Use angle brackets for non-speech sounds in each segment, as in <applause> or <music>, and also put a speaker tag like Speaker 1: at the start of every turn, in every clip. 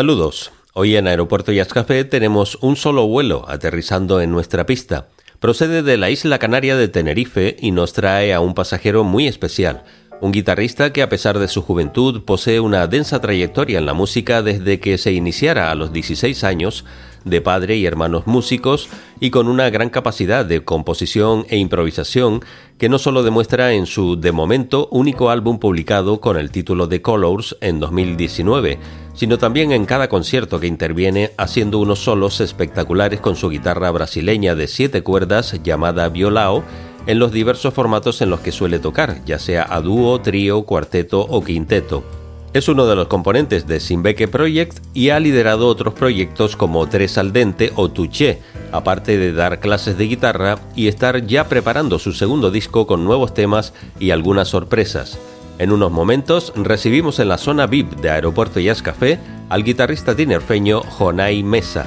Speaker 1: Saludos. Hoy en Aeropuerto Jazz Café tenemos un solo vuelo aterrizando en nuestra pista. Procede de la isla canaria de Tenerife y nos trae a un pasajero muy especial, un guitarrista que a pesar de su juventud posee una densa trayectoria en la música desde que se iniciara a los 16 años, de padre y hermanos músicos y con una gran capacidad de composición e improvisación que no solo demuestra en su de momento único álbum publicado con el título de Colors en 2019, sino también en cada concierto que interviene haciendo unos solos espectaculares con su guitarra brasileña de siete cuerdas llamada violao en los diversos formatos en los que suele tocar, ya sea a dúo, trío, cuarteto o quinteto. Es uno de los componentes de Simbeke Project y ha liderado otros proyectos como Tres al Dente o Touché, aparte de dar clases de guitarra y estar ya preparando su segundo disco con nuevos temas y algunas sorpresas. En unos momentos recibimos en la zona VIP de Aeropuerto Jazz Café al guitarrista tinerfeño Jonay Mesa.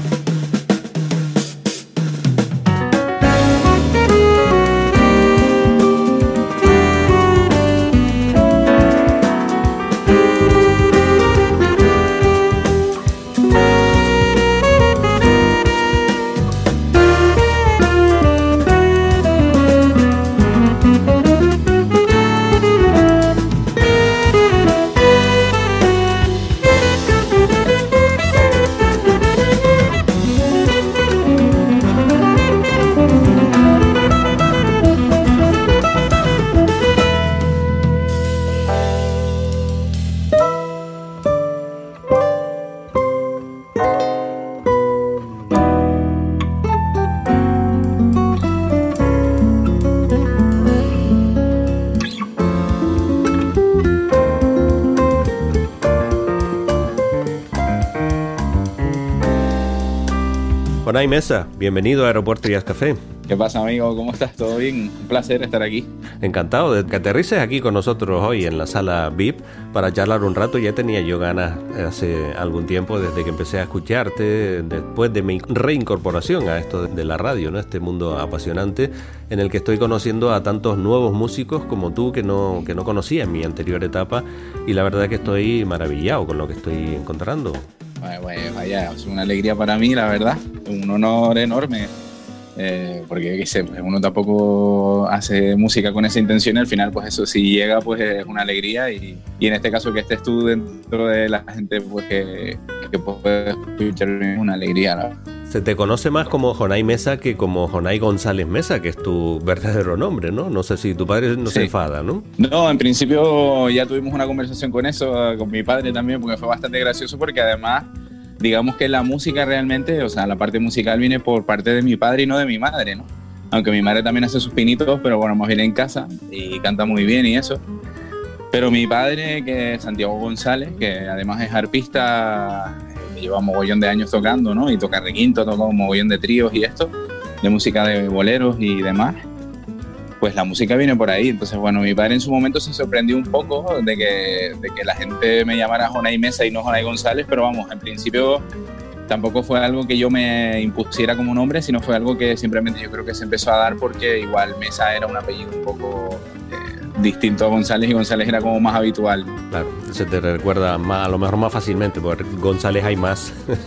Speaker 1: Jonay Mesa, bienvenido a Aeropuerto Jazz Café.
Speaker 2: ¿Qué pasa, amigo? ¿Cómo estás? ¿Todo bien? Un placer estar aquí.
Speaker 1: Encantado de que aterrices aquí con nosotros hoy en la sala VIP para charlar un rato. Ya tenía yo ganas hace algún tiempo desde que empecé a escucharte, después de mi reincorporación a esto de la radio, ¿no? Este mundo apasionante en el que estoy conociendo a tantos nuevos músicos como tú que no, que no conocía en mi anterior etapa y la verdad que estoy maravillado con lo que estoy encontrando.
Speaker 2: Vaya, es una alegría para mí, la verdad. Un honor enorme. Eh, porque sé, pues, uno tampoco hace música con esa intención y al final pues eso si llega pues es una alegría y, y en este caso que estés tú dentro de la gente pues que, que puede escuchar es una alegría ¿no?
Speaker 1: Se te conoce más como Jonay Mesa que como Jonay González Mesa, que es tu verdadero nombre, ¿no? No sé si tu padre no
Speaker 2: Sí.
Speaker 1: se enfada, ¿no?
Speaker 2: No, en principio ya tuvimos una conversación con eso, con mi padre también, porque fue bastante gracioso, porque además, digamos que la música realmente, o sea, la parte musical viene por parte de mi padre y no de mi madre, ¿no? Aunque mi madre también hace sus pinitos, pero bueno, más bien en casa y canta muy bien y eso. Pero mi padre, que es Santiago González, que además es arpista, lleva mogollón de años tocando, ¿no? Y toca requinto, toca un mogollón de tríos y esto, de música de boleros y demás pues la música viene por ahí. Entonces, bueno, mi padre en su momento se sorprendió un poco de que, de que la gente me llamara Jonay Mesa y no Jonay González, pero vamos, en principio tampoco fue algo que yo me impusiera como nombre, sino fue algo que simplemente yo creo que se empezó a dar porque igual Mesa era un apellido un poco eh, distinto a González y González era como más habitual.
Speaker 1: Claro, se te recuerda más, a lo mejor más fácilmente, porque González hay más. <laughs>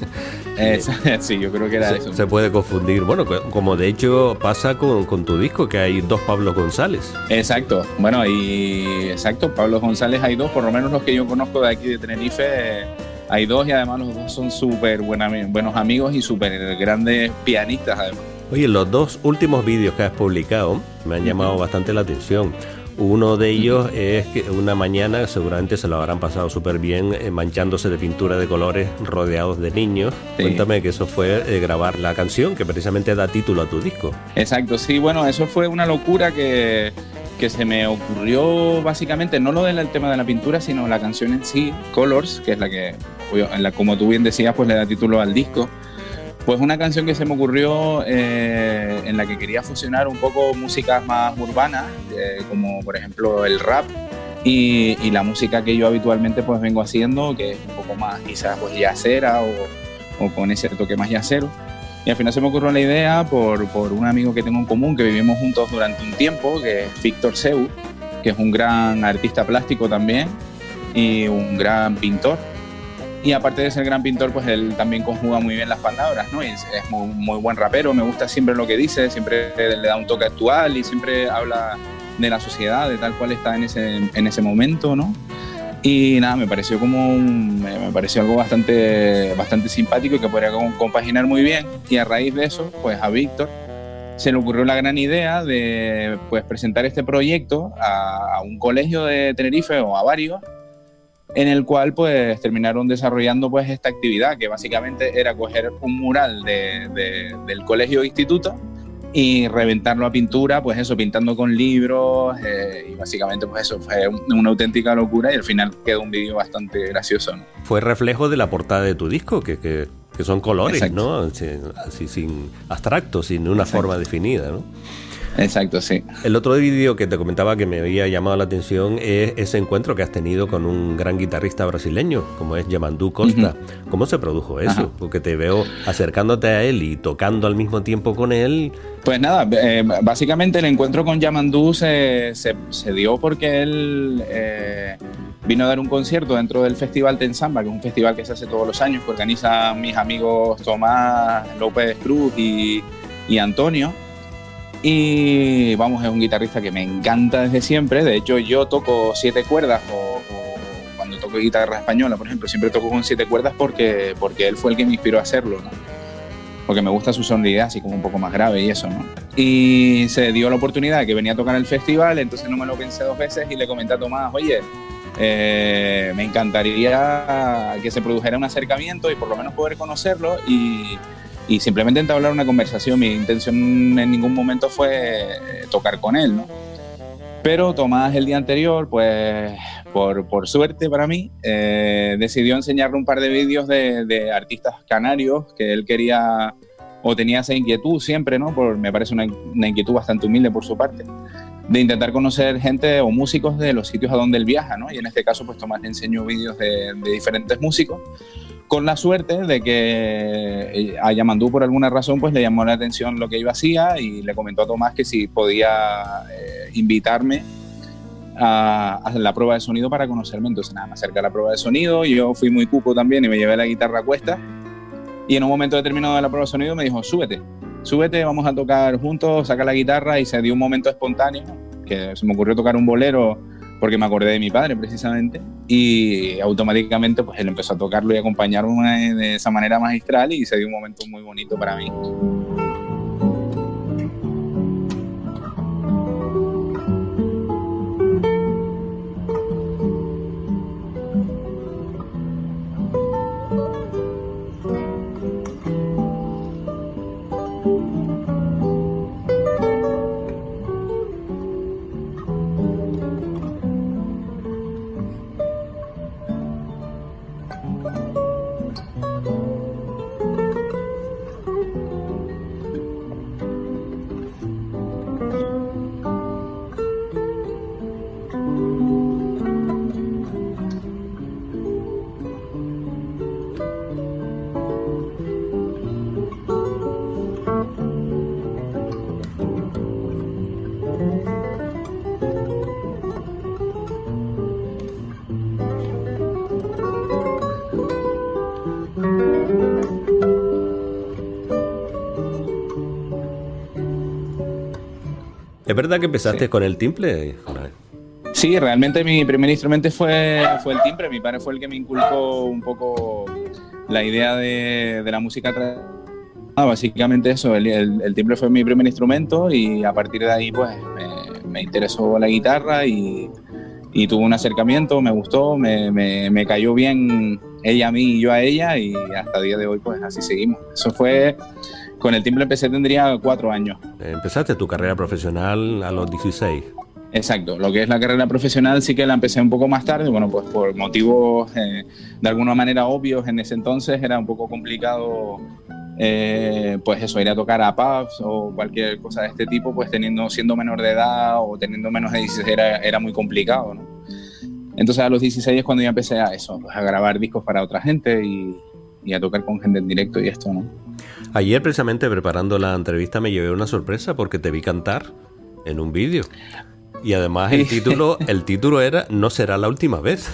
Speaker 2: Eh, <laughs> sí, yo creo que era
Speaker 1: se,
Speaker 2: eso.
Speaker 1: se puede confundir. Bueno, co- como de hecho pasa con, con tu disco, que hay dos Pablo González.
Speaker 2: Exacto, bueno, y exacto, Pablo González hay dos, por lo menos los que yo conozco de aquí de Tenerife, eh, hay dos y además los dos son súper buenos amigos y súper grandes pianistas además.
Speaker 1: Oye, los dos últimos vídeos que has publicado me han llamado bastante la atención. Uno de ellos es que una mañana seguramente se lo habrán pasado súper bien eh, manchándose de pintura de colores rodeados de niños.
Speaker 2: Sí.
Speaker 1: Cuéntame que eso fue eh, grabar la canción que precisamente da título a tu disco.
Speaker 2: Exacto, sí, bueno, eso fue una locura que, que se me ocurrió básicamente, no lo del tema de la pintura, sino la canción en sí, Colors, que es la que, como tú bien decías, pues le da título al disco. Pues una canción que se me ocurrió eh, en la que quería fusionar un poco músicas más urbanas, eh, como por ejemplo el rap, y, y la música que yo habitualmente pues vengo haciendo, que es un poco más quizás pues yacera o, o con ese toque más yacero. Y al final se me ocurrió la idea por, por un amigo que tengo en común, que vivimos juntos durante un tiempo, que es Víctor Seu, que es un gran artista plástico también y un gran pintor. Y aparte de ser gran pintor, pues él también conjuga muy bien las palabras, ¿no? Es, es muy, buen rapero, me gusta siempre lo que dice, siempre le da un toque actual y siempre habla de la sociedad, de tal cual está en ese, en ese momento, ¿no? Y nada, me pareció como me pareció algo bastante, bastante simpático y que podría compaginar muy bien. Y a raíz de eso, pues a Víctor se le ocurrió la gran idea de pues, presentar este proyecto a, a un colegio de Tenerife o a varios en el cual pues terminaron desarrollando pues esta actividad que básicamente era coger un mural de, del colegio instituto y reventarlo a pintura, pues eso, pintando con libros eh, y básicamente pues eso fue una auténtica locura y al final quedó un vídeo bastante gracioso.
Speaker 1: Fue reflejo de la portada de tu disco, que, que, son colores, ¿no? Así, sin abstracto, sin una forma definida, ¿no?
Speaker 2: Exacto, sí.
Speaker 1: El otro vídeo que te comentaba que me había llamado la atención es ese encuentro que has tenido con un gran guitarrista brasileño, como es Yamandú Costa. ¿Cómo se produjo eso? Porque te veo acercándote a él y tocando al mismo tiempo con él.
Speaker 2: Pues nada, eh, básicamente el encuentro con Yamandú se, se, dio porque él eh, vino a dar un concierto dentro del Festival Tensamba, que es un festival que se hace todos los años, que organizan mis amigos Tomás López Cruz y, y Antonio. Y vamos, es un guitarrista que me encanta desde siempre. De hecho, yo toco siete cuerdas o, cuando toco guitarra española, por ejemplo, siempre toco con siete cuerdas porque, porque él fue el que me inspiró a hacerlo, ¿no? Porque me gusta su sonoridad, así como un poco más grave y eso, ¿no? Y se dio la oportunidad de que venía a tocar el festival, entonces no me lo pensé dos veces y le comenté a Tomás, oye, eh, me encantaría que se produjera un acercamiento y por lo menos poder conocerlo y y simplemente entablar una conversación. Mi intención en ningún momento fue eh, tocar con él, ¿no? Pero Tomás el día anterior, pues por, por suerte para mí, eh, decidió enseñarle un par de vídeos de, artistas canarios que él quería o tenía esa inquietud siempre, ¿no? Por, me parece una, inquietud bastante humilde por su parte, de intentar conocer gente o músicos de los sitios a donde él viaja, ¿no? Y en este caso, pues Tomás le enseñó vídeos de, de diferentes músicos con la suerte de que eh, a Yamandú por alguna razón pues le llamó la atención lo que yo hacía y le comentó a Tomás que si podía eh, invitarme a, a, la prueba de sonido para conocerme. Entonces nada, me acerqué a la prueba de sonido, yo fui muy cupo también y me llevé la guitarra a cuesta y en un momento determinado de la prueba de sonido me dijo, súbete, súbete, vamos a tocar juntos, saca la guitarra y se dio un momento espontáneo que se me ocurrió tocar un bolero porque me acordé de mi padre precisamente y automáticamente pues él empezó a tocarlo y acompañarme de esa manera magistral y se dio un momento muy bonito para mí.
Speaker 1: ¿Es verdad que empezaste
Speaker 2: Sí.
Speaker 1: con el timple?
Speaker 2: Sí, realmente mi primer instrumento fue, fue el timbre. Mi padre fue el que me inculcó un poco la idea de, de la música. Ah, básicamente eso, el, el- el timbre fue mi primer instrumento y a partir de ahí pues me, me interesó la guitarra y, y tuve un acercamiento, me gustó, me, me- me cayó bien ella a mí y yo a ella y hasta el día de hoy pues así seguimos. Eso fue, con el timbre empecé tendría cuatro años.
Speaker 1: Empezaste tu carrera profesional a los 16.
Speaker 2: Exacto, lo que es la carrera profesional sí que la empecé un poco más tarde, bueno, pues por motivos eh, de alguna manera obvios en ese entonces era un poco complicado, eh, pues eso, ir a tocar a pubs o cualquier cosa de este tipo, pues teniendo, siendo menor de edad o teniendo menos de 16 era, era muy complicado, ¿no? Entonces a los 16 es cuando ya empecé a eso, pues a grabar discos para otra gente y, y a tocar con gente en directo y esto, ¿no?
Speaker 1: Ayer, precisamente preparando la entrevista, me llevé una sorpresa porque te vi cantar en un vídeo. Y además el título, <laughs> el título era No será la última vez.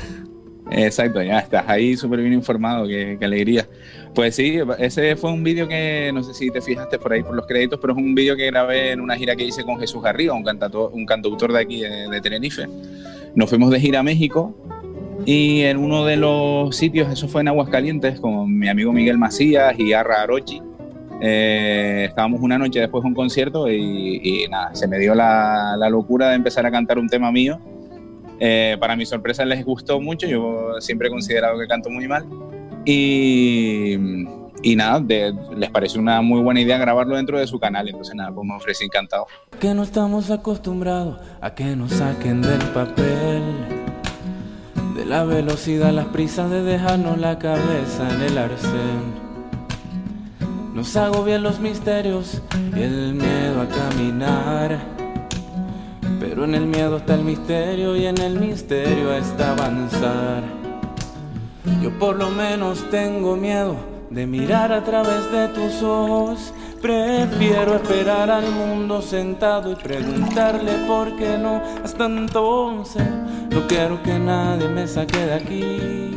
Speaker 2: Exacto, ya estás ahí súper bien informado, qué, qué, alegría. Pues sí, ese fue un vídeo que no sé si te fijaste por ahí por los créditos, pero es un vídeo que grabé en una gira que hice con Jesús Garriga, un, cantator, un cantautor de aquí de, de Tenerife. Nos fuimos de gira a México y en uno de los sitios, eso fue en Aguascalientes, con mi amigo Miguel Macías y Arra Arochi. Eh, estábamos una noche después de un concierto y, nada, se me dio la, locura de empezar a cantar un tema mío. Eh, para mi sorpresa les gustó mucho, yo siempre he considerado que canto muy mal. Y, y nada, les pareció una muy buena idea grabarlo dentro de su canal, entonces nada, pues me ofrecí encantado.
Speaker 3: Que no estamos acostumbrados a que nos saquen del papel de la velocidad, las prisas de dejarnos la cabeza en el arcén. Nos agobian los misterios y el miedo a caminar. Pero en el miedo está el misterio y en el misterio está avanzar. Yo por lo menos tengo miedo de mirar a través de tus ojos. Prefiero esperar al mundo sentado y preguntarle por qué no. Hasta entonces no quiero que nadie me saque de aquí.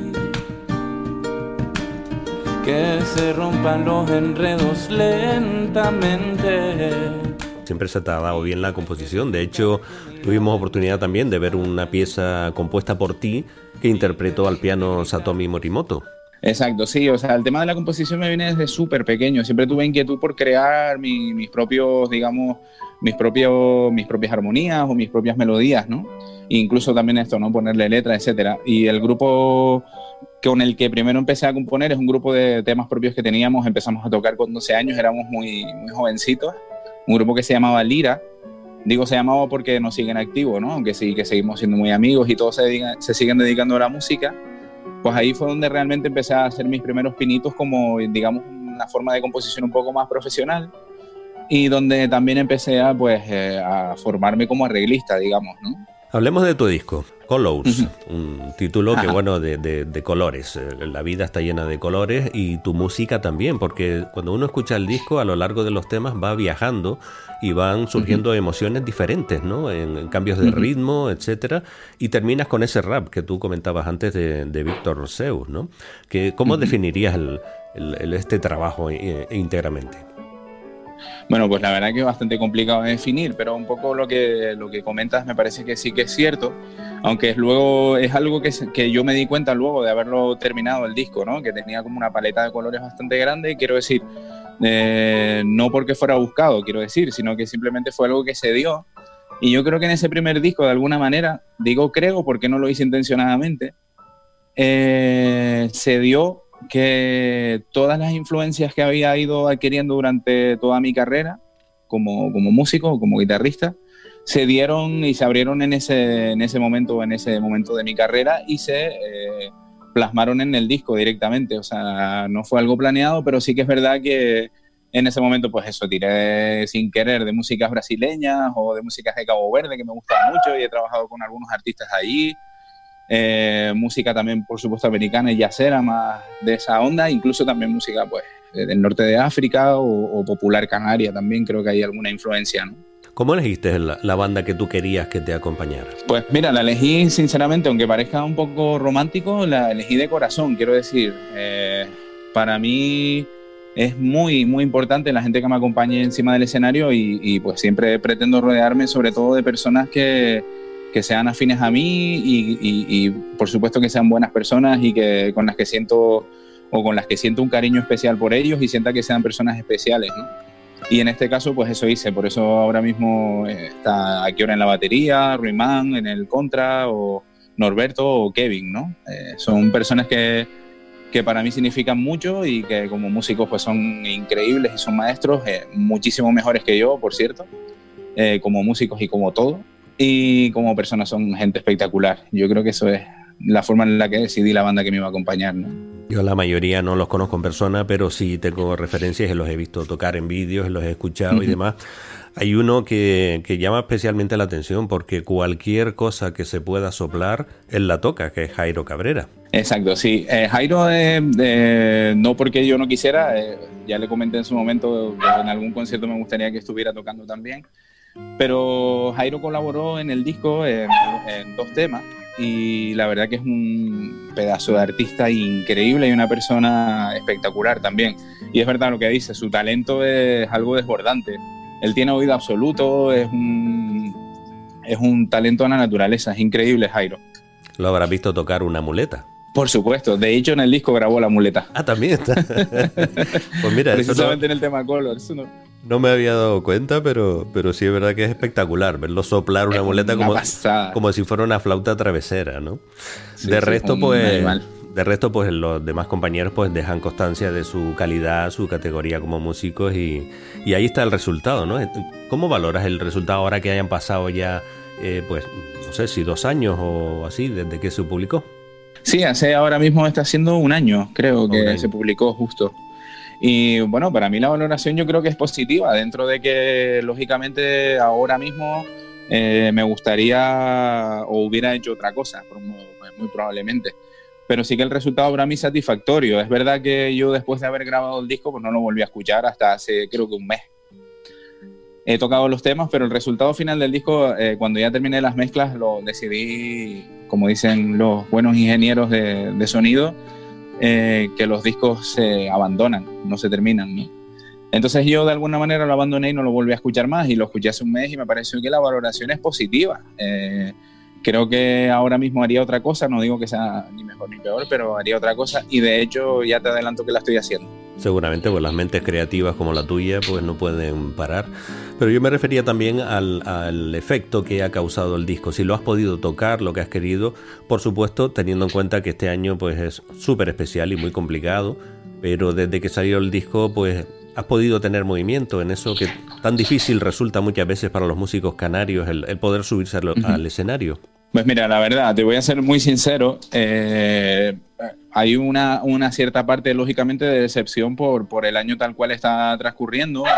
Speaker 3: Que se rompan los enredos lentamente.
Speaker 1: Siempre se te ha dado bien la composición. De hecho, tuvimos oportunidad también de ver una pieza compuesta por ti que interpretó al piano Satomi Morimoto.
Speaker 2: Exacto, sí, o sea, el tema de la composición me viene desde súper pequeño. Siempre tuve inquietud por crear mi, mis propios, digamos, mis, propios, mis propias armonías o mis propias melodías, ¿no? E incluso también esto, ¿no? Ponerle letras, etcétera. Y el grupo con el que primero empecé a componer es un grupo de temas propios que teníamos. Empezamos a tocar con 12 años, éramos muy, muy jovencitos. Un grupo que se llamaba Lira. Digo, se llamaba porque nos siguen activos, ¿no? Aunque sí que seguimos siendo muy amigos y todos se, siguen dedicando a la música pues ahí fue donde realmente empecé a hacer mis primeros pinitos como, digamos, una forma de composición un poco más profesional y donde también empecé a, pues, eh, a formarme como arreglista, digamos, ¿no?
Speaker 1: Hablemos de tu disco, Colors, uh -huh. un título Ajá. que bueno de, de, de, colores. Eh, la vida está llena de colores y tu música también, porque cuando uno escucha el disco a lo largo de los temas va viajando y van surgiendo uh -huh. emociones diferentes, ¿no? En, en cambios de uh -huh. ritmo, etcétera, y terminas con ese rap que tú comentabas antes de, de Víctor Zeus, ¿no? Que, ¿Cómo definirías el, el, el, este trabajo eh, íntegramente?
Speaker 2: Bueno, pues la verdad que es bastante complicado de definir, pero un poco lo que, lo que comentas me parece que sí que es cierto, aunque luego es algo que, que yo me di cuenta luego de haberlo terminado el disco, ¿no? que tenía como una paleta de colores bastante grande y quiero decir, eh, no porque fuera buscado, quiero decir, sino que simplemente fue algo que se dio. Y yo creo que en ese primer disco, de alguna manera, digo creo porque no lo hice intencionadamente, eh, se dio que todas las influencias que había ido adquiriendo durante toda mi carrera como, como músico, como guitarrista, se dieron y se abrieron en ese, en ese momento, en ese momento de mi carrera y se eh, plasmaron en el disco directamente. O sea, no fue algo planeado, pero sí que es verdad que en ese momento, pues eso, tiré sin querer de músicas brasileñas o de músicas de Cabo Verde, que me gustan mucho y he trabajado con algunos artistas allí. Eh, música también, por supuesto, americana y yacera, más de esa onda, incluso también música pues, del norte de África o, o, popular canaria también, creo que hay alguna influencia. ¿no?
Speaker 1: ¿Cómo elegiste la, la, banda que tú querías que te acompañara?
Speaker 2: Pues mira, la elegí sinceramente, aunque parezca un poco romántico, la elegí de corazón, quiero decir. Eh, para mí es muy, muy importante la gente que me acompañe encima del escenario y, y pues siempre pretendo rodearme sobre todo de personas que que sean afines a mí y, y, y, por supuesto que sean buenas personas y que con las que siento o con las que siento un cariño especial por ellos y sienta que sean personas especiales, ¿no? Y en este caso, pues eso hice, por eso ahora mismo está aquí ahora en la batería, Ruimán en el contra, o Norberto o Kevin, ¿no? Eh, son personas que, que para mí significan mucho y que como músicos pues son increíbles y son maestros, eh, muchísimo mejores que yo, por cierto, eh, como músicos y como todo y como personas son gente espectacular. Yo creo que eso es la forma en la que decidí la banda que me iba a acompañar. ¿no?
Speaker 1: Yo la mayoría no los conozco en persona, pero sí tengo referencias, los he visto tocar en vídeos, los he escuchado uh -huh. y demás. Hay uno que, que, llama especialmente la atención porque cualquier cosa que se pueda soplar, él la toca, que es Jairo Cabrera.
Speaker 2: Exacto, sí. Eh, Jairo, eh, eh, no porque yo no quisiera, eh, ya le comenté en su momento, en algún concierto me gustaría que estuviera tocando también, pero Jairo colaboró en el disco en, en dos temas. y la verdad que es un pedazo de artista increíble y una persona espectacular también. Y es verdad lo que dice, su talento es algo desbordante. Él tiene oído absoluto, es un, es un talento a la naturaleza, es increíble Jairo.
Speaker 1: Lo habrás visto tocar una muleta.
Speaker 2: Por supuesto, de hecho en el disco grabó la muleta.
Speaker 1: Ah, también está. <laughs> pues mira,
Speaker 2: precisamente en el tema Color. Eso no...
Speaker 1: no... me había dado cuenta, pero, pero sí es verdad que es espectacular verlo soplar una muleta como, como si fuera una flauta travesera, ¿no?
Speaker 2: Sí,
Speaker 1: de
Speaker 2: sí,
Speaker 1: resto, pues. De resto, pues los demás compañeros pues dejan constancia de su calidad, su categoría como músicos y, y ahí está el resultado, ¿no? ¿Cómo valoras el resultado ahora que hayan pasado ya, eh, pues, no sé si dos años o así desde que se publicó?
Speaker 2: Sí, hace ahora mismo está haciendo un año, creo que
Speaker 1: año.
Speaker 2: se publicó justo. Y bueno, para mí la valoración yo creo que es positiva, dentro de que lógicamente ahora mismo eh, me gustaría o hubiera hecho otra cosa, por- muy probablemente. Pero sí que el resultado para mí es satisfactorio. Es verdad que yo después de haber grabado el disco, pues no lo volví a escuchar hasta hace creo que un mes. He tocado los temas, pero el resultado final del disco, eh, cuando ya terminé las mezclas, lo decidí, como dicen los buenos ingenieros de, de sonido, eh, que los discos se abandonan, no se terminan. ¿no? Entonces yo de alguna manera lo abandoné y no lo volví a escuchar más y lo escuché hace un mes y me pareció que la valoración es positiva. Eh, creo que ahora mismo haría otra cosa, no digo que sea ni mejor ni peor, pero haría otra cosa y de hecho ya te adelanto que la estoy haciendo.
Speaker 1: Seguramente, pues las mentes creativas como la tuya, pues no pueden parar. Pero yo me refería también al, al, efecto que ha causado el disco. Si lo has podido tocar, lo que has querido, por supuesto, teniendo en cuenta que este año pues es súper especial y muy complicado. Pero desde que salió el disco, pues has podido tener movimiento en eso que tan difícil resulta muchas veces para los músicos canarios el, el poder subirse al, uh -huh. al escenario.
Speaker 2: Pues mira, la verdad, te voy a ser muy sincero. Eh, hay una, una, cierta parte, lógicamente, de decepción por, por el año tal cual está transcurriendo. Eh,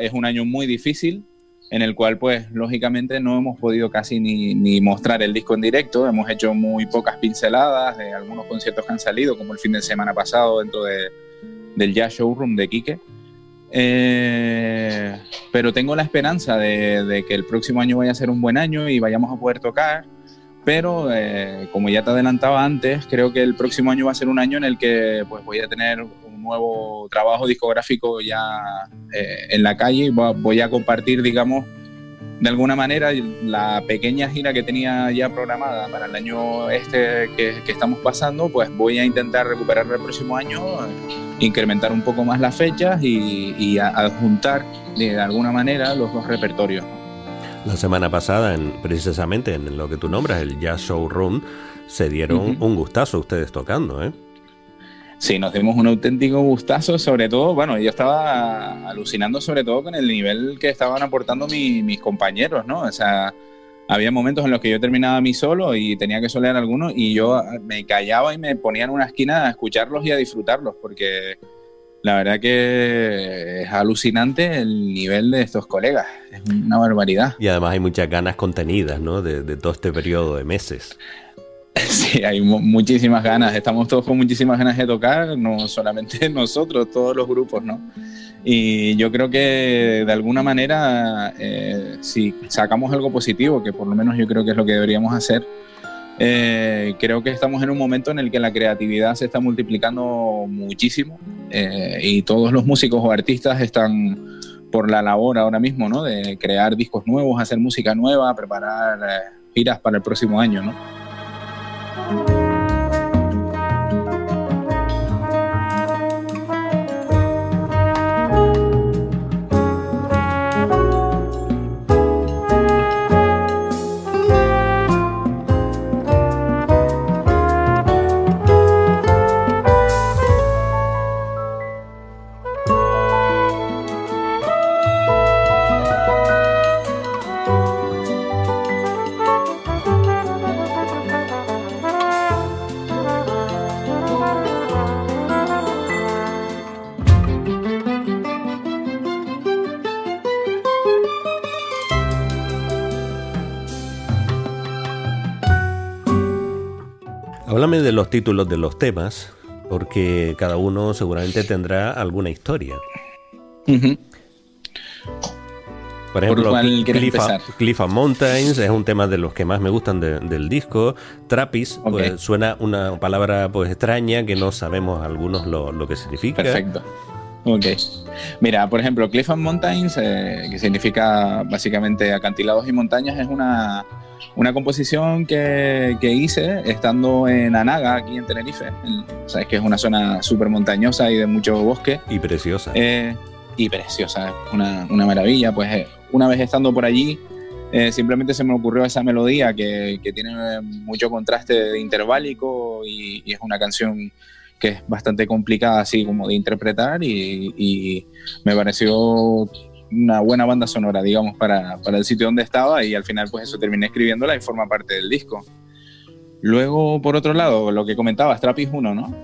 Speaker 2: es un año muy difícil, en el cual, pues, lógicamente, no hemos podido casi ni, ni, mostrar el disco en directo. Hemos hecho muy pocas pinceladas de algunos conciertos que han salido, como el fin de semana pasado dentro de, del Jazz Showroom de Quique. Eh, pero tengo la esperanza de, de, que el próximo año vaya a ser un buen año y vayamos a poder tocar. Pero eh, como ya te adelantaba antes, creo que el próximo año va a ser un año en el que pues, voy a tener un nuevo trabajo discográfico ya eh, en la calle voy a compartir, digamos, de alguna manera la pequeña gira que tenía ya programada para el año este que, que estamos pasando, pues voy a intentar recuperar el próximo año, incrementar un poco más las fechas y, y adjuntar de alguna manera los dos repertorios.
Speaker 1: La semana pasada, en, precisamente en lo que tú nombras, el Jazz Showroom, se dieron uh -huh. un gustazo ustedes tocando, ¿eh?
Speaker 2: Sí, nos dimos un auténtico gustazo, sobre todo, bueno, yo estaba alucinando sobre todo con el nivel que estaban aportando mi, mis compañeros, ¿no? O sea, había momentos en los que yo terminaba mi solo y tenía que solear algunos y yo me callaba y me ponía en una esquina a escucharlos y a disfrutarlos, porque la verdad que es alucinante el nivel de estos colegas, es una barbaridad.
Speaker 1: Y además hay muchas ganas contenidas, ¿no? De todo este periodo de meses. <laughs>
Speaker 2: Sí, hay muchísimas ganas, estamos todos con muchísimas ganas de tocar, no solamente <laughs> nosotros, todos los grupos, ¿no? Y yo creo que de alguna manera, eh, si sacamos algo positivo, que por lo menos yo creo que es lo que deberíamos hacer, eh, creo que estamos en un momento en el que la creatividad se está multiplicando muchísimo eh, y todos los músicos o artistas están por la labor ahora mismo, ¿no? De crear discos nuevos, hacer música nueva, preparar giras para el próximo año, ¿no?
Speaker 1: Títulos de los temas, porque cada uno seguramente tendrá alguna historia.
Speaker 2: Uh -huh.
Speaker 1: Por ejemplo, Cliff, Mountains es un tema de los que más me gustan de- del disco. Trappist, pues
Speaker 2: Ok.
Speaker 1: suena una palabra pues extraña que no sabemos algunos lo, lo que significa.
Speaker 2: Perfecto. Ok. Mira, por ejemplo, Cliff and Mountains, eh, que significa básicamente acantilados y montañas, es una, una composición que, que hice estando en Anaga, aquí en Tenerife. En- Sabes que es una zona súper montañosa y de mucho bosque.
Speaker 1: Y preciosa.
Speaker 2: Eh, y preciosa, una, una maravilla. Pues eh, una vez estando por allí, eh, simplemente se me ocurrió esa melodía que, que tiene mucho contraste interválico y, y es una canción que es bastante complicada así como de interpretar y, y me pareció una buena banda sonora, digamos, para, para el sitio donde estaba y al final pues eso terminé escribiéndola y forma parte del disco. Luego, por otro lado, lo que comentabas, Trapis 1, ¿no?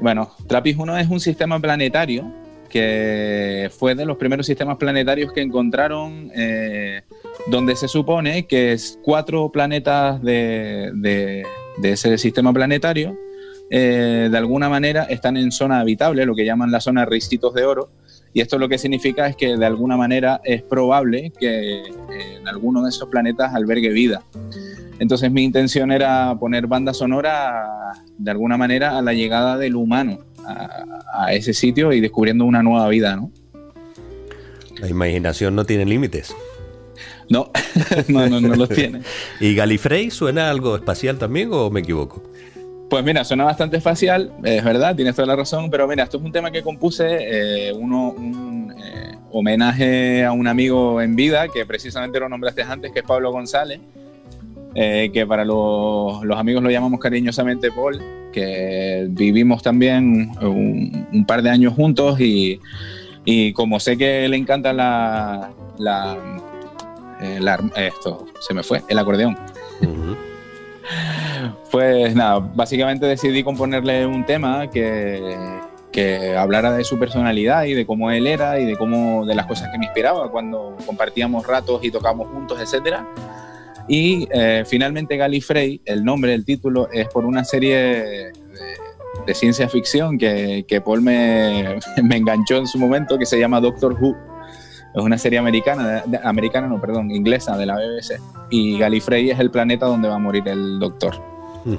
Speaker 2: Bueno, Trappist 1 es un sistema planetario que fue de los primeros sistemas planetarios que encontraron eh, donde se supone que es cuatro planetas de, de- de ese sistema planetario eh, de alguna manera están en zona habitable, lo que llaman la zona Ristitos de Oro, y esto lo que significa es que de alguna manera es probable que eh, en alguno de esos planetas albergue vida. Entonces mi intención era poner banda sonora de alguna manera a la llegada del humano a, a ese sitio y descubriendo una nueva vida, ¿no?
Speaker 1: La imaginación no tiene límites.
Speaker 2: No, <laughs> no, no, no los tiene. <laughs>
Speaker 1: ¿Y Galifrey suena algo espacial también o me equivoco?
Speaker 2: Pues mira, suena bastante espacial, es verdad, tienes toda la razón, pero mira, esto es un tema que compuse, eh, uno, un eh, homenaje a un amigo en vida, que precisamente lo nombraste antes, que es Pablo González, eh, que para los, los amigos lo llamamos cariñosamente Paul, que vivimos también un, par de años juntos y, y como sé que le encanta la, la, la- esto, se me fue, el acordeón. Pues nada, básicamente decidí componerle un tema que, que hablara de su personalidad y de cómo él era y de cómo de las cosas que me inspiraba cuando compartíamos ratos y tocamos juntos, etcétera. Y eh, finalmente Galifrey, el nombre, el título, es por una serie de, de ciencia ficción que, que Paul me, <laughs> me enganchó en su momento, que se llama Doctor Who. Es una serie americana, de- de- americana no, perdón, inglesa de la BBC. Y Galifrey es el planeta donde va a morir el doctor. <laughs>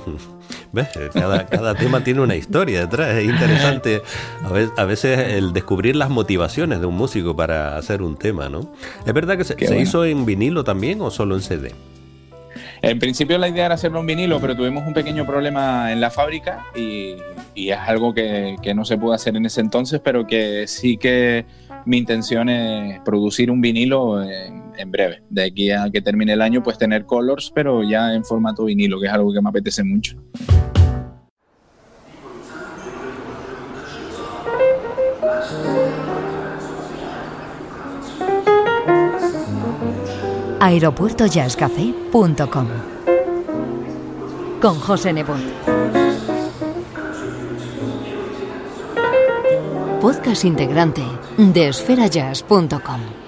Speaker 1: ¿Ves? Cada, cada tema tiene una historia detrás, es interesante a ve- a veces el descubrir las motivaciones de un músico para hacer un tema, ¿no? ¿Es verdad que se,
Speaker 2: Qué
Speaker 1: se
Speaker 2: bueno.
Speaker 1: hizo en vinilo también o solo en CD?
Speaker 2: En principio la idea era hacerlo en vinilo, pero tuvimos un pequeño problema en la fábrica y, y es algo que, que no se pudo hacer en ese entonces, pero que sí que mi intención es producir un vinilo en, breve. De aquí a que termine el año, pues tener colors, pero ya en formato vinilo, que es algo que me apetece mucho.
Speaker 4: aeropuertojazzcafé.com Con José Nebot. Podcast integrante de esferajazz.com.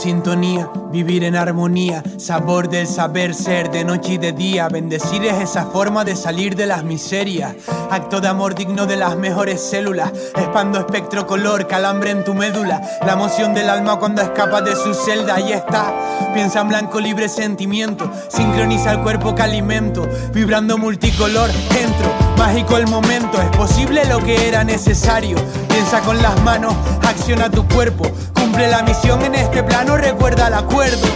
Speaker 5: sintonía, vivir en armonía, sabor del saber ser de noche y de día. Bendecir es esa forma de salir de las miserias. Acto de amor digno de las mejores células. Expando espectro color, calambre en tu médula. La emoción del alma cuando escapas de su celda. Ahí está. Piensa en blanco, libre sentimiento. Sincroniza el cuerpo que alimento. Vibrando multicolor, entro. Mágico el momento. Es posible lo que era necesario. Piensa con las manos, acciona tu cuerpo. Cumple la misión en este plano, recuerda el acuerdo.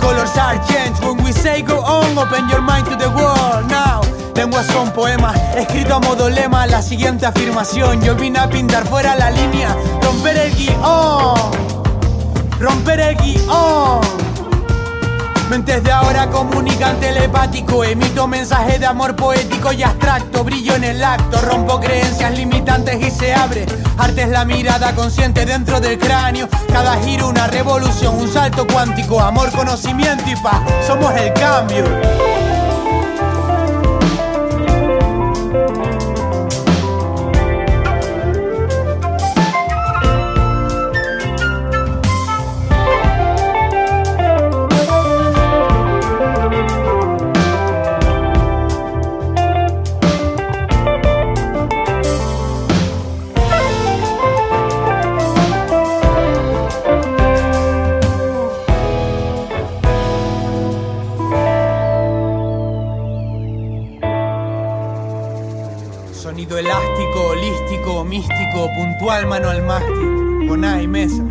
Speaker 5: Colors are changed when we say go on, open your mind to the world now. Lenguas son poemas, escrito a modo lema, la siguiente afirmación. Yo vine a pintar fuera la línea, romper el guion, romper el guion. Mentes de ahora comunican telepático, emito mensaje de amor poético y abstracto, brillo en el acto, rompo creencias limitantes y se abre. Arte es la mirada consciente dentro del cráneo, cada giro una revolución, un salto cuántico, amor, conocimiento y paz, somos el cambio. Místico, puntual, mano al mástil. Boná y mesa.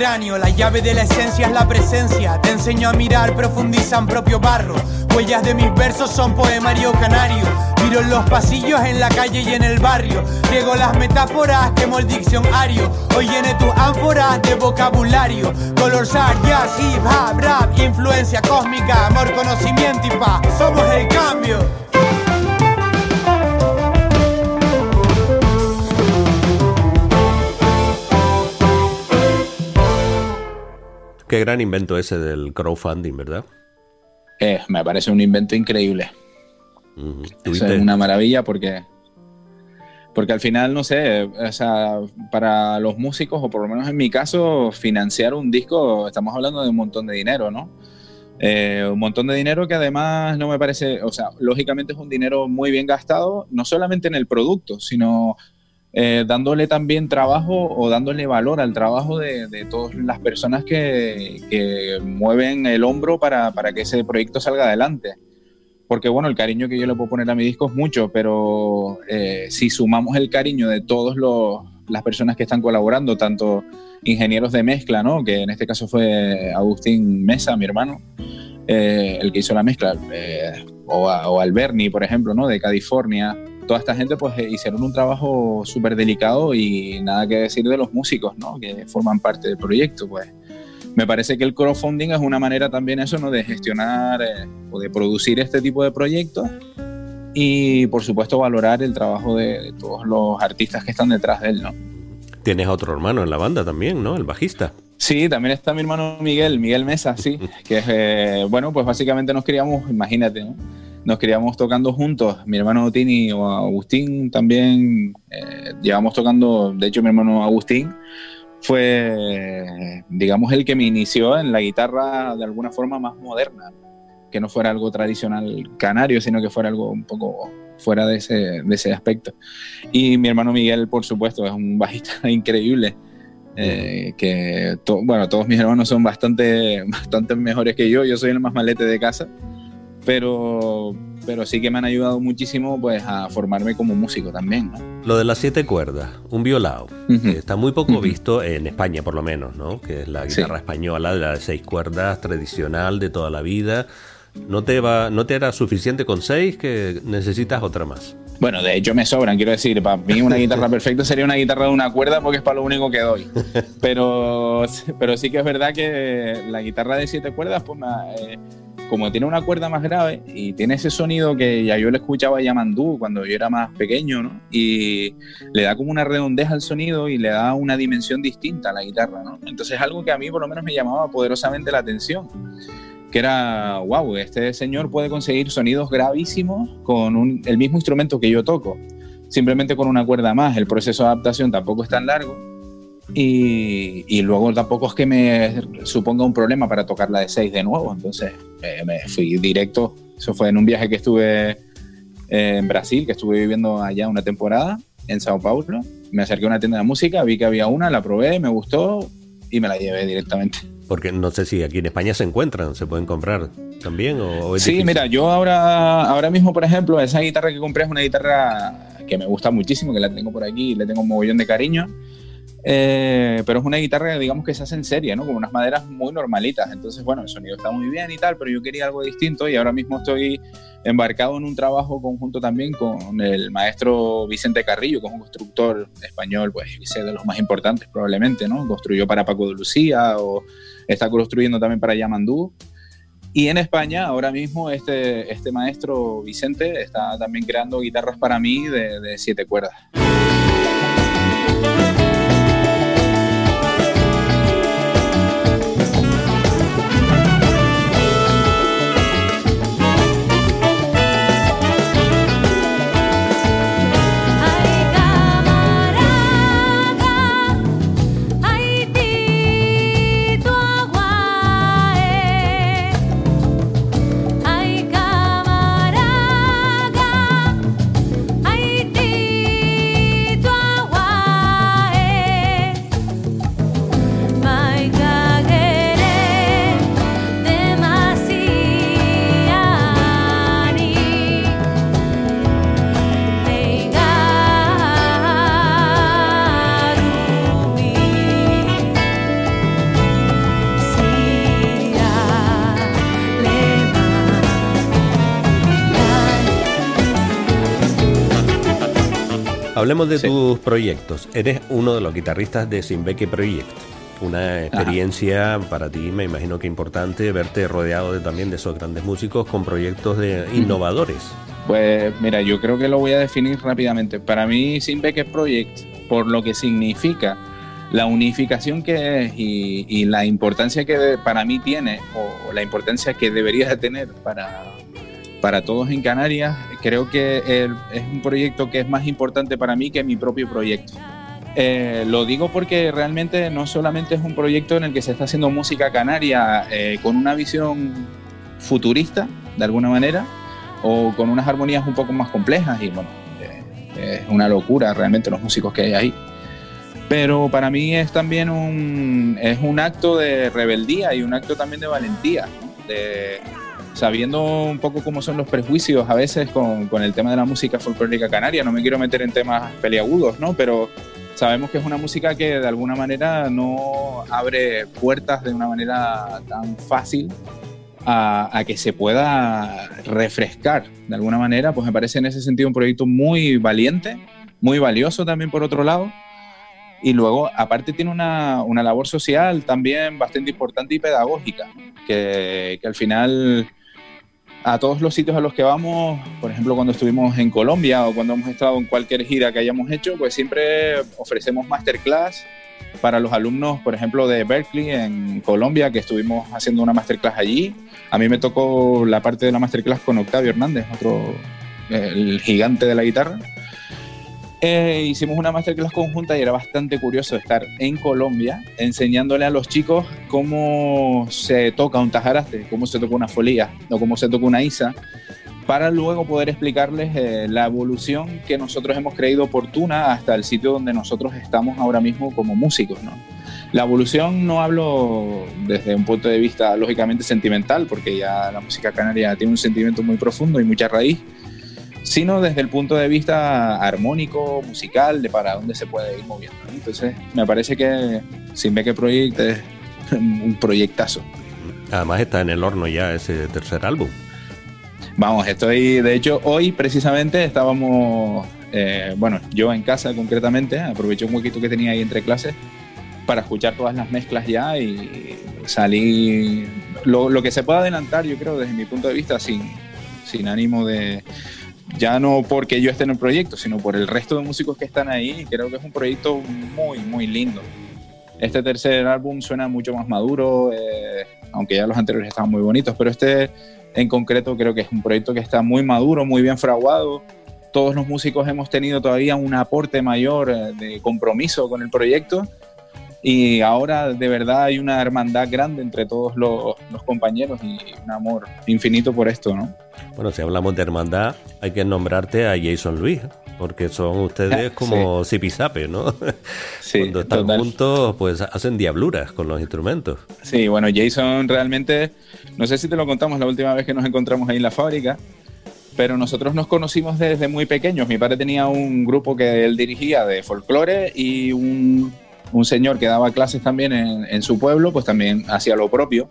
Speaker 5: La llave de la esencia es la presencia. Te enseño a mirar, profundiza en propio barro. Huellas de mis versos son poemario canario. Miro en los pasillos, en la calle y en el barrio. Riego las metáforas, quemo el diccionario. Hoy llene tus ánforas de vocabulario. Color sar, jazz, hip hop, rap, influencia cósmica, amor, conocimiento y paz. Somos el cambio.
Speaker 1: Qué gran invento ese del crowdfunding, ¿verdad?
Speaker 2: Eh, me parece un invento increíble.
Speaker 1: Ujú.
Speaker 2: Eso
Speaker 1: ¿Tuviste-
Speaker 2: es una maravilla porque, porque al final, no sé, o sea, para los músicos, o por lo menos en mi caso, financiar un disco, estamos hablando de un montón de dinero, ¿no? Eh, un montón de dinero que además no me parece, o sea, lógicamente es un dinero muy bien gastado, no solamente en el producto, sino eh, dándole también trabajo o dándole valor al trabajo de, todas las personas que, mueven el hombro para, para que ese proyecto salga adelante porque bueno, el cariño que yo le puedo poner a mi disco es mucho, pero eh, si sumamos el cariño de todas las personas que están colaborando, tanto ingenieros de mezcla, ¿no? que en este caso fue Agustín Mesa, mi hermano, eh, el que hizo la mezcla, o, a- o Alberni, por ejemplo, ¿no? de California, toda esta gente pues eh, hicieron un trabajo súper delicado y nada que decir de los músicos, ¿no? que forman parte del proyecto, pues me parece que el crowdfunding es una manera también eso, ¿no? De gestionar eh, o de producir este tipo de proyectos y por supuesto valorar el trabajo de, de todos los artistas que están detrás de él, ¿no?
Speaker 1: Tienes otro hermano en la banda también, ¿no? El bajista.
Speaker 2: Sí, también está mi hermano Miguel, Miguel Mesa, sí, <laughs> que es, eh, bueno, pues básicamente nos criamos, imagínate, ¿no? Nos criamos tocando juntos, mi hermano Tini o Agustín también, eh, llevamos tocando, de hecho mi hermano Agustín fue, digamos, el que me inició en la guitarra de alguna forma más moderna, que no fuera algo tradicional canario, sino que fuera algo un poco fuera de ese, de ese aspecto. Y mi hermano Miguel, por supuesto, es un <laughs> bajista increíble. Eh, que bueno, todos mis hermanos son bastante, <laughs> bastante mejores que yo, yo soy el más malete de casa, pero, pero sí que me han ayudado muchísimo pues a formarme como músico también.
Speaker 1: Lo de las siete cuerdas, un violao, está muy poco visto en España por lo menos, ¿no? que es la guitarra española de las seis cuerdas tradicional de toda la vida. ¿No te, va, ¿No te era suficiente con seis que necesitas otra más?
Speaker 2: Bueno, de hecho me sobran, quiero decir, para mí una guitarra <laughs> perfecta sería una guitarra de una cuerda porque es para lo único que doy. <laughs> Pero, pero sí que es verdad que la guitarra de siete cuerdas, pues eh, como tiene una cuerda más grave y tiene ese sonido que ya yo le escuchaba a Yamandú cuando yo era más pequeño, ¿no? Y le da como una redondez al sonido y le da una dimensión distinta a la guitarra, ¿no? Entonces es algo que a mí por lo menos me llamaba poderosamente la atención que era, wow, este señor puede conseguir sonidos gravísimos con el mismo instrumento que yo toco, simplemente con una cuerda más. El proceso de adaptación tampoco es tan largo y, luego tampoco es que me suponga un problema para tocar la de 6 de nuevo. Entonces eh, me fui directo. Eso fue en un viaje que estuve eh, en Brasil, que estuve viviendo allá una temporada en Sao Paulo. Me acerqué a una tienda de música, vi que había una, la probé, me gustó y me la llevé directamente.
Speaker 1: Porque no sé si aquí en España se encuentran, se pueden comprar también o,
Speaker 2: Sí, mira, yo ahora, ahora mismo, por ejemplo, esa guitarra que compré es una guitarra que me gusta muchísimo, que la tengo por aquí, le tengo un mogollón de cariño. Eh, pero es una guitarra, digamos, que se hace en serie, ¿no? Con unas maderas muy normalitas. Entonces, bueno, el sonido está muy bien y tal, pero yo quería algo distinto y ahora mismo estoy embarcado en un trabajo conjunto también con el maestro Vicente Carrillo, que es un constructor español, pues, de los más importantes probablemente, ¿no? Construyó para Paco de Lucía o está construyendo también para Yamandú. Y en España, ahora mismo, este, este maestro Vicente está también creando guitarras para mí de, de siete cuerdas.
Speaker 1: Hablemos de tus proyectos. Eres uno de los guitarristas de Simbeque Project. Una experiencia para ti, me imagino que importante, verte rodeado de, también de esos grandes músicos con proyectos de innovadores.
Speaker 2: Pues mira, yo creo que lo voy a definir rápidamente. Para mí, Simbeque Project, por lo que significa, la unificación que es y, la importancia que para mí tiene, o la importancia que debería tener para, para todos en Canarias, creo que es un proyecto que es más importante para mí que mi propio proyecto. Eh, lo digo porque realmente no solamente es un proyecto en el que se está haciendo música canaria eh, con una visión futurista, de alguna manera, o con unas armonías un poco más complejas, y bueno, eh, es una locura realmente los músicos que hay ahí. Pero para mí es también un, es un acto de rebeldía y un acto también de valentía, de, sabiendo un poco cómo son los prejuicios a veces con, con, el tema de la música folclórica canaria. No me quiero meter en temas peliagudos, ¿no? Pero sabemos que es una música que de alguna manera no abre puertas de una manera tan fácil a, a, que se pueda refrescar de alguna manera. Pues me parece en ese sentido un proyecto muy valiente, muy valioso también por otro lado. Y luego, aparte, tiene una, una labor social también bastante importante y pedagógica, que, que al final a todos los sitios a los que vamos, por ejemplo, cuando estuvimos en Colombia o cuando hemos estado en cualquier gira que hayamos hecho, pues siempre ofrecemos masterclass para los alumnos, por ejemplo, de Berkeley en Colombia, que estuvimos haciendo una masterclass allí. A mí me tocó la parte de la masterclass con Octavio Hernández, otro, el gigante de la guitarra. Eh, hicimos una masterclass conjunta y era bastante curioso estar en Colombia enseñándole a los chicos cómo se toca un tajaraste, cómo se toca una folía o cómo se toca una isa, para luego poder explicarles eh, la evolución que nosotros hemos creído oportuna hasta el sitio donde nosotros estamos ahora mismo como músicos. ¿no? La evolución no hablo desde un punto de vista lógicamente sentimental, porque ya la música canaria tiene un sentimiento muy profundo y mucha raíz, sino desde el punto de vista armónico, musical, de para dónde se puede ir moviendo. Entonces, me parece que Sin que Proyecte es <laughs> un proyectazo.
Speaker 1: Además está en el horno ya ese tercer álbum.
Speaker 2: Vamos, estoy, de hecho, hoy precisamente estábamos, eh, bueno, yo en casa concretamente, aproveché un huequito que tenía ahí entre clases para escuchar todas las mezclas ya y salí lo, lo que se puede adelantar, yo creo, desde mi punto de vista, sin, sin ánimo de, ya no porque yo esté en el proyecto, sino por el resto de músicos que están ahí. Creo que es un proyecto muy, muy lindo. Este tercer álbum suena mucho más maduro, eh, aunque ya los anteriores estaban muy bonitos, pero este en concreto creo que es un proyecto que está muy maduro, muy bien fraguado. Todos los músicos hemos tenido todavía un aporte mayor eh, de compromiso con el proyecto y ahora de verdad hay una hermandad grande entre todos los, los, compañeros y un amor infinito por esto, ¿no?
Speaker 1: Bueno, si hablamos de hermandad, hay que nombrarte a Jason Luis, porque son ustedes <laughs> como sí. zipizape, ¿no? <laughs>
Speaker 2: Sí,
Speaker 1: Cuando están
Speaker 2: total.
Speaker 1: juntos, pues hacen diabluras con los instrumentos.
Speaker 2: Sí, bueno, Jason realmente, no sé si te lo contamos la última vez que nos encontramos ahí en la fábrica, pero nosotros nos conocimos desde muy pequeños. Mi padre tenía un grupo que él dirigía de folclore y un un señor que daba clases también en, su pueblo, pues también hacía lo propio.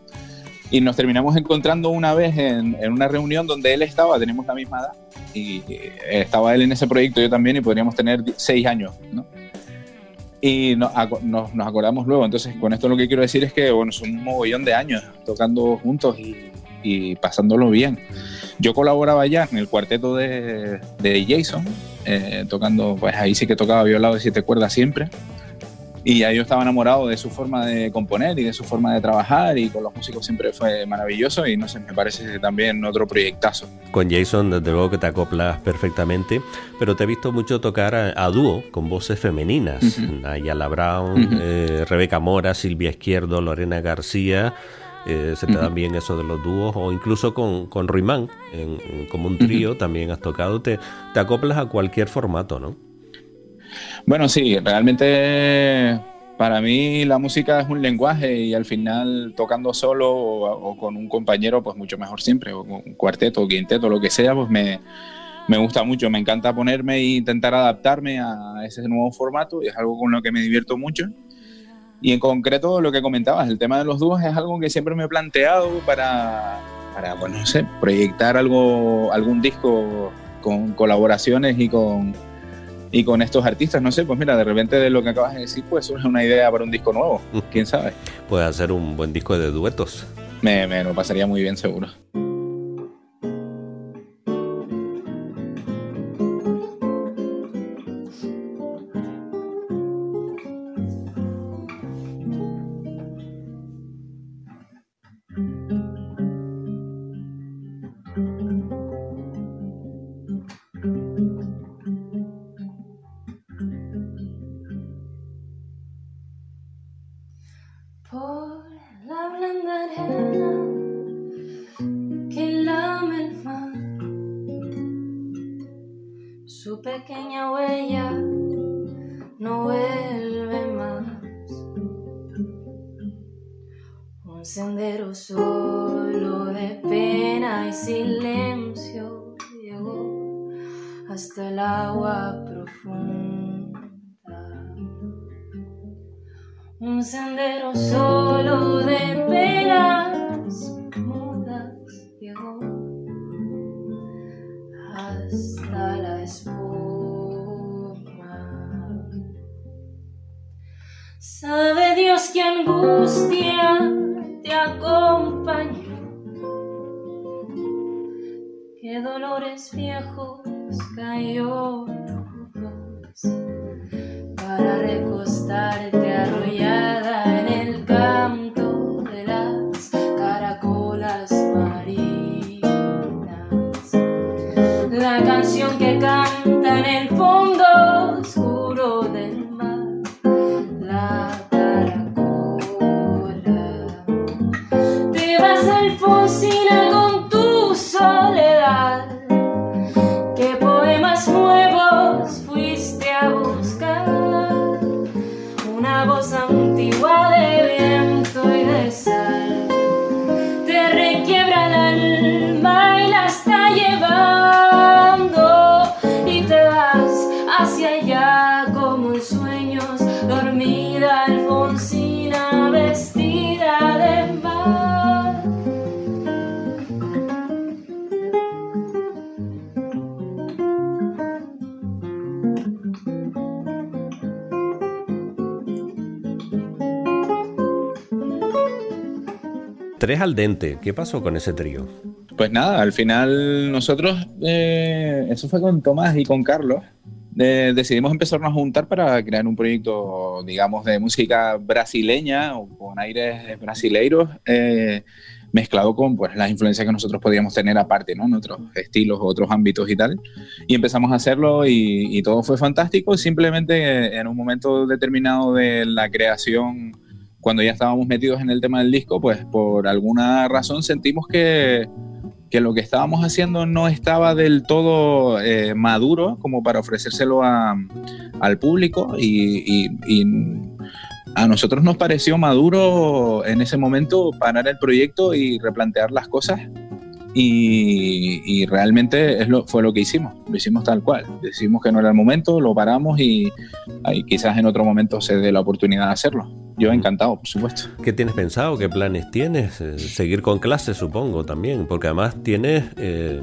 Speaker 2: Y nos terminamos encontrando una vez en, una reunión donde él estaba, tenemos la misma edad, y estaba él en ese proyecto, yo también, y podríamos tener seis años, ¿no? Y no, nos, acordamos luego. Entonces, con esto lo que quiero decir es que, bueno, son un mogollón de años tocando juntos y, y pasándolo bien. Yo colaboraba ya en el cuarteto de, de Jason, eh, tocando, pues ahí sí que tocaba violado de siete cuerdas siempre. Y ya yo estaba enamorado de su forma de componer y de su forma de trabajar y con los músicos siempre fue maravilloso y no sé, me parece también otro proyectazo.
Speaker 1: Con Jason desde luego que te acoplas perfectamente, pero te he visto mucho tocar a, a dúo con voces femeninas, uh -huh. Ayala Brown, uh -huh. eh, Rebeca Mora, Silvia Izquierdo, Lorena García. Eh, se te dan bien eso de los dúos o incluso con, con Ruimán, en, en, como un trío también has tocado, te, te acoplas a cualquier formato, ¿no?
Speaker 2: Bueno, sí, realmente para mí la música es un lenguaje y al final tocando solo o, con un compañero, pues mucho mejor siempre, o con un cuarteto o quinteto, lo que sea, pues me, me gusta mucho, me encanta ponerme e intentar adaptarme a ese nuevo formato y es algo con lo que me divierto mucho. Y en concreto lo que comentabas, el tema de los dúos es algo que siempre me he planteado para, para bueno, no sé, proyectar algo, algún disco con colaboraciones y con y con estos artistas, no sé, pues mira, de repente de lo que acabas de decir, pues surge una idea para un disco nuevo, quién sabe.
Speaker 1: Puede hacer un buen disco de duetos.
Speaker 2: Me, me lo pasaría muy bien, seguro.
Speaker 6: Pequeña huella no vuelve más. Un sendero solo de pena y silencio llegó hasta el agua profunda. Un sendero solo de penas angustia te acompañó, que dolores viejos cayó
Speaker 1: Tres al dente, ¿qué pasó con ese trío?
Speaker 2: Pues nada, al final nosotros, eh, eso fue con Tomás y con Carlos, eh, decidimos empezarnos a juntar para crear un proyecto, digamos, de música brasileña o con aires brasileiros, eh, mezclado con pues, las influencias que nosotros podíamos tener aparte, ¿no? En otros estilos, otros ámbitos y tal. Y empezamos a hacerlo y, y todo fue fantástico. Simplemente en un momento determinado de la creación cuando ya estábamos metidos en el tema del disco, pues por alguna razón sentimos que, que lo que estábamos haciendo no estaba del todo eh, maduro como para ofrecérselo a, al público y, a nosotros nos pareció maduro en ese momento parar el proyecto y replantear las cosas y, y, realmente es lo, fue lo que hicimos, lo hicimos tal cual. Decidimos que no era el momento, lo paramos y, y quizás en otro momento se dé la oportunidad de hacerlo. Yo encantado, por supuesto.
Speaker 1: ¿Qué tienes pensado? ¿Qué planes tienes? Eh, seguir con clases, supongo, también, porque además tienes eh,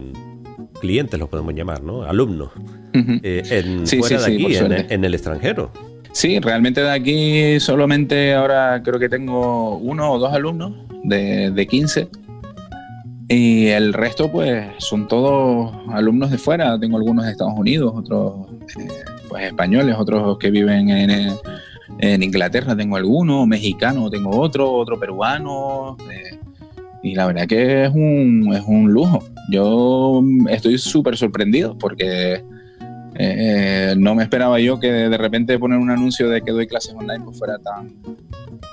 Speaker 1: clientes, los podemos llamar, ¿no? Alumnos. Uh -huh. eh, en,
Speaker 2: sí,
Speaker 1: fuera
Speaker 2: sí,
Speaker 1: de
Speaker 2: sí,
Speaker 1: aquí, en, en el extranjero.
Speaker 2: Sí, realmente de aquí solamente ahora creo que tengo uno o dos alumnos de, de 15 y el resto, pues, son todos alumnos de fuera. Tengo algunos de Estados Unidos, otros eh, pues españoles, otros que viven en, en, Inglaterra, tengo algunos, mexicano tengo otro, otro peruano. Eh, y la verdad que es un, es un lujo. Yo estoy súper sorprendido porque eh, no me esperaba yo que de repente poner un anuncio de que doy clases online pues fuera tan.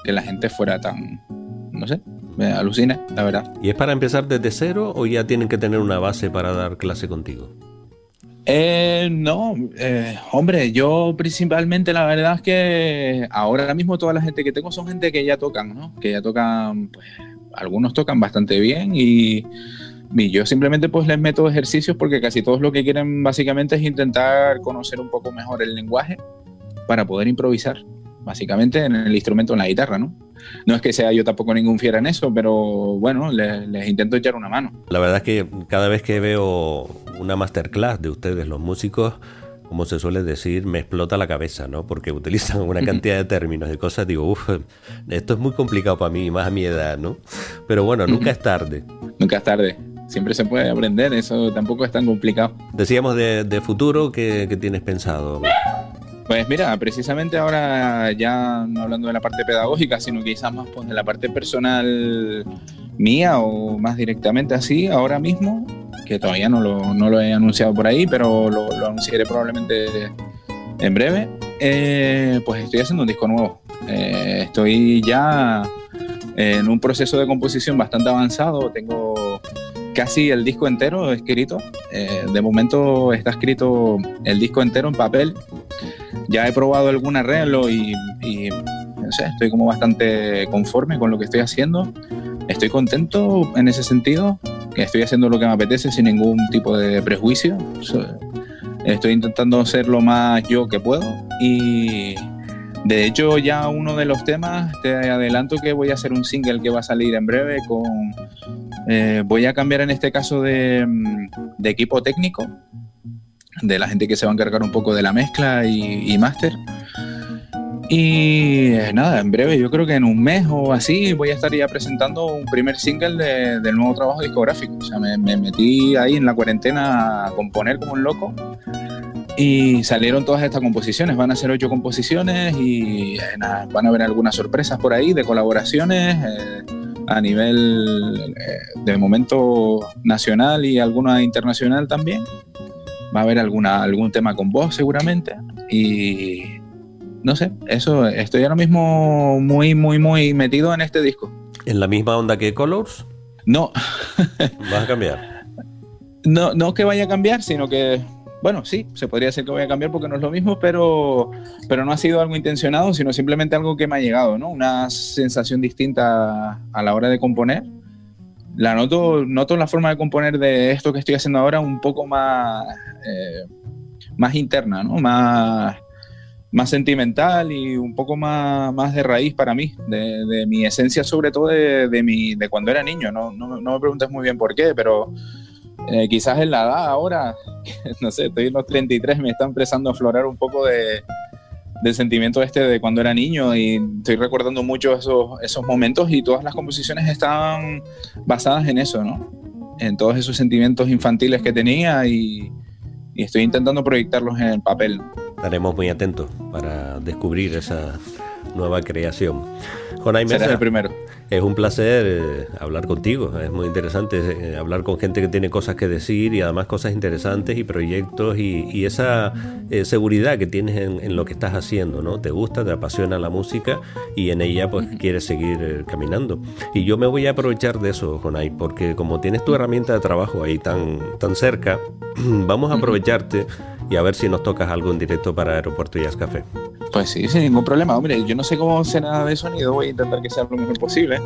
Speaker 2: que la gente fuera tan. no sé, me alucina, la verdad.
Speaker 1: ¿Y es para empezar desde cero o ya tienen que tener una base para dar clase contigo?
Speaker 2: Eh, no, eh, hombre, yo principalmente la verdad es que ahora mismo toda la gente que tengo son gente que ya tocan, ¿no? Que ya tocan, pues algunos tocan bastante bien y, y yo simplemente pues les meto ejercicios porque casi todos lo que quieren básicamente es intentar conocer un poco mejor el lenguaje para poder improvisar, básicamente en el instrumento, en la guitarra, ¿no? No es que sea yo tampoco ningún fiera en eso, pero bueno, les, les, intento echar una mano.
Speaker 1: La verdad es que cada vez que veo una masterclass de ustedes, los músicos, como se suele decir, me explota la cabeza, ¿no? Porque utilizan una cantidad de términos y cosas, digo, uff, esto es muy complicado para mí, más a mi edad, ¿no? Pero bueno, nunca es tarde.
Speaker 2: Nunca es tarde. Siempre se puede aprender, eso tampoco es tan complicado.
Speaker 1: Decíamos de, de futuro, ¿qué, ¿qué tienes pensado?
Speaker 2: Pues mira, precisamente ahora ya no hablando de la parte pedagógica, sino quizás más pues, de la parte personal mía o más directamente así, ahora mismo, que todavía no lo, no lo he anunciado por ahí, pero lo, anunciaré probablemente en breve, eh, pues estoy haciendo un disco nuevo. Eh, estoy ya en un proceso de composición bastante avanzado, tengo casi el disco entero escrito. Eh, de momento está escrito el disco entero en papel. Ya he probado algún arreglo y, no sé, estoy como bastante conforme con lo que estoy haciendo. Estoy contento en ese sentido, que estoy haciendo lo que me apetece sin ningún tipo de prejuicio. Estoy intentando ser lo más yo que puedo y de hecho ya uno de los temas, te adelanto que voy a hacer un single que va a salir en breve. Eh, voy a cambiar en este caso de, de, equipo técnico, de la gente que se va a encargar un poco de la mezcla y, y máster. Y nada, en breve, yo creo que en un mes o así voy a estar ya presentando un primer single de, del nuevo trabajo discográfico. O sea, me, me metí ahí en la cuarentena a componer como un loco y salieron todas estas composiciones. Van a ser ocho composiciones y eh, van a haber algunas sorpresas por ahí de colaboraciones eh, a nivel eh, de momento nacional y alguna internacional también. Va a haber alguna, algún tema con voz seguramente y no sé, eso estoy ahora mismo muy, muy, muy metido en este disco.
Speaker 1: ¿En la misma onda que Colors?
Speaker 2: No. <laughs>
Speaker 1: ¿Vas a cambiar?
Speaker 2: No, no que vaya a cambiar, sino que bueno, sí, se podría decir que voy a cambiar porque no es lo mismo, pero, pero no ha sido algo intencionado, sino simplemente algo que me ha llegado, ¿no? Una sensación distinta a la hora de componer. La noto, noto la forma de componer de esto que estoy haciendo ahora un poco más, eh, más interna, ¿no? Más, más sentimental y un poco más, más de raíz para mí, de, mi esencia, sobre todo de, de, mi, de cuando era niño. No, no, no me preguntes muy bien por qué, pero eh, quizás en la edad ahora, <laughs> no sé, estoy en los 33, me está empezando a aflorar un poco de, del sentimiento este de cuando era niño y estoy recordando mucho esos, esos momentos y todas las composiciones estaban basadas en eso, ¿no? En todos esos sentimientos infantiles que tenía y, y estoy intentando proyectarlos en el papel.
Speaker 1: Estaremos muy atentos para descubrir esa nueva creación. Jonay Mesa,
Speaker 2: el primero.
Speaker 1: Es un placer eh, hablar contigo. Es muy interesante eh, hablar con gente que tiene cosas que decir y además cosas interesantes y proyectos y, y esa eh, seguridad que tienes en, en lo que estás haciendo, ¿no? Te gusta, te apasiona la música y en ella pues quieres seguir eh, caminando. Y yo me voy a aprovechar de eso, Jonay, porque como tienes tu herramienta de trabajo ahí tan, tan cerca, <clears throat> vamos a aprovecharte y a ver si nos tocas algo en directo para Aeropuerto Jazz Café.
Speaker 2: Pues sí, sin ningún problema. Hombre, yo no sé cómo será de sonido, voy a intentar que sea lo mejor posible.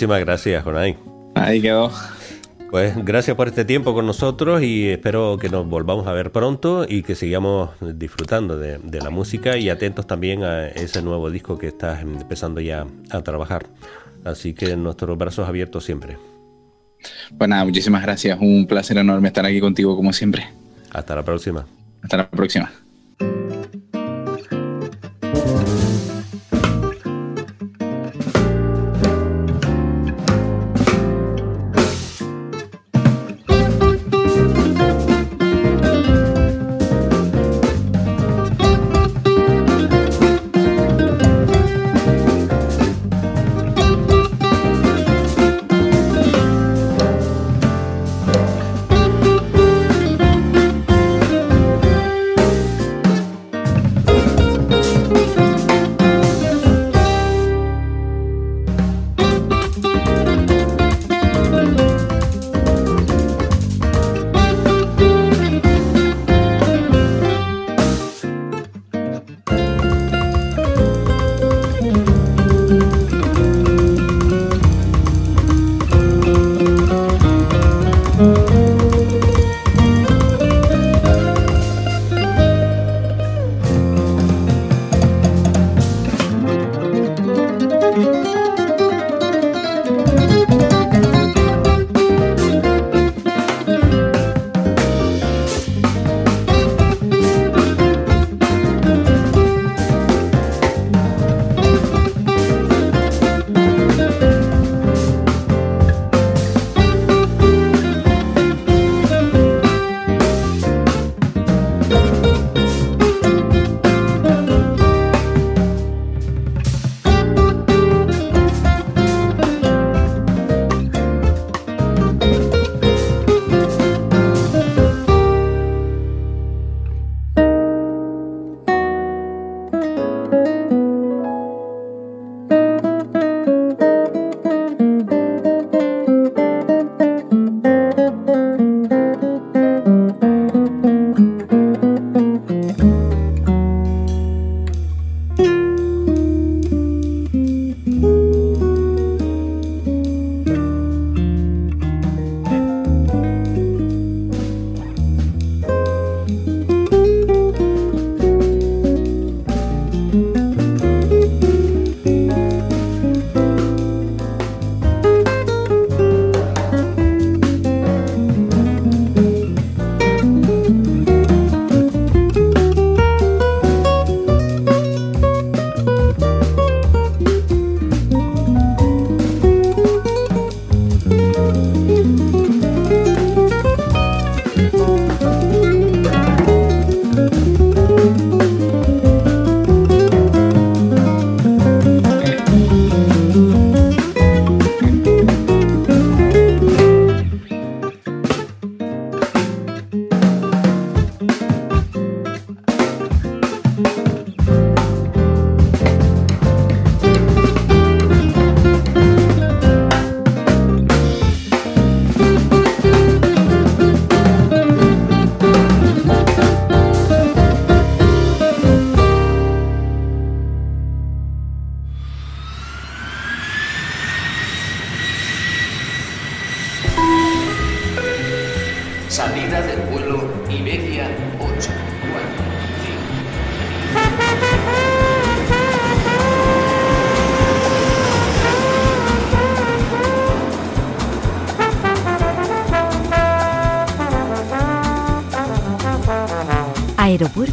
Speaker 1: Muchísimas gracias, Jonay.
Speaker 2: Ahí quedó.
Speaker 1: Pues gracias por este tiempo con nosotros y espero que nos volvamos a ver pronto y que sigamos disfrutando de, de, la música y atentos también a ese nuevo disco que estás empezando ya a trabajar. Así que nuestros brazos abiertos siempre.
Speaker 2: Pues nada, muchísimas gracias. Un placer enorme estar aquí contigo como siempre.
Speaker 1: Hasta la próxima.
Speaker 2: Hasta la próxima.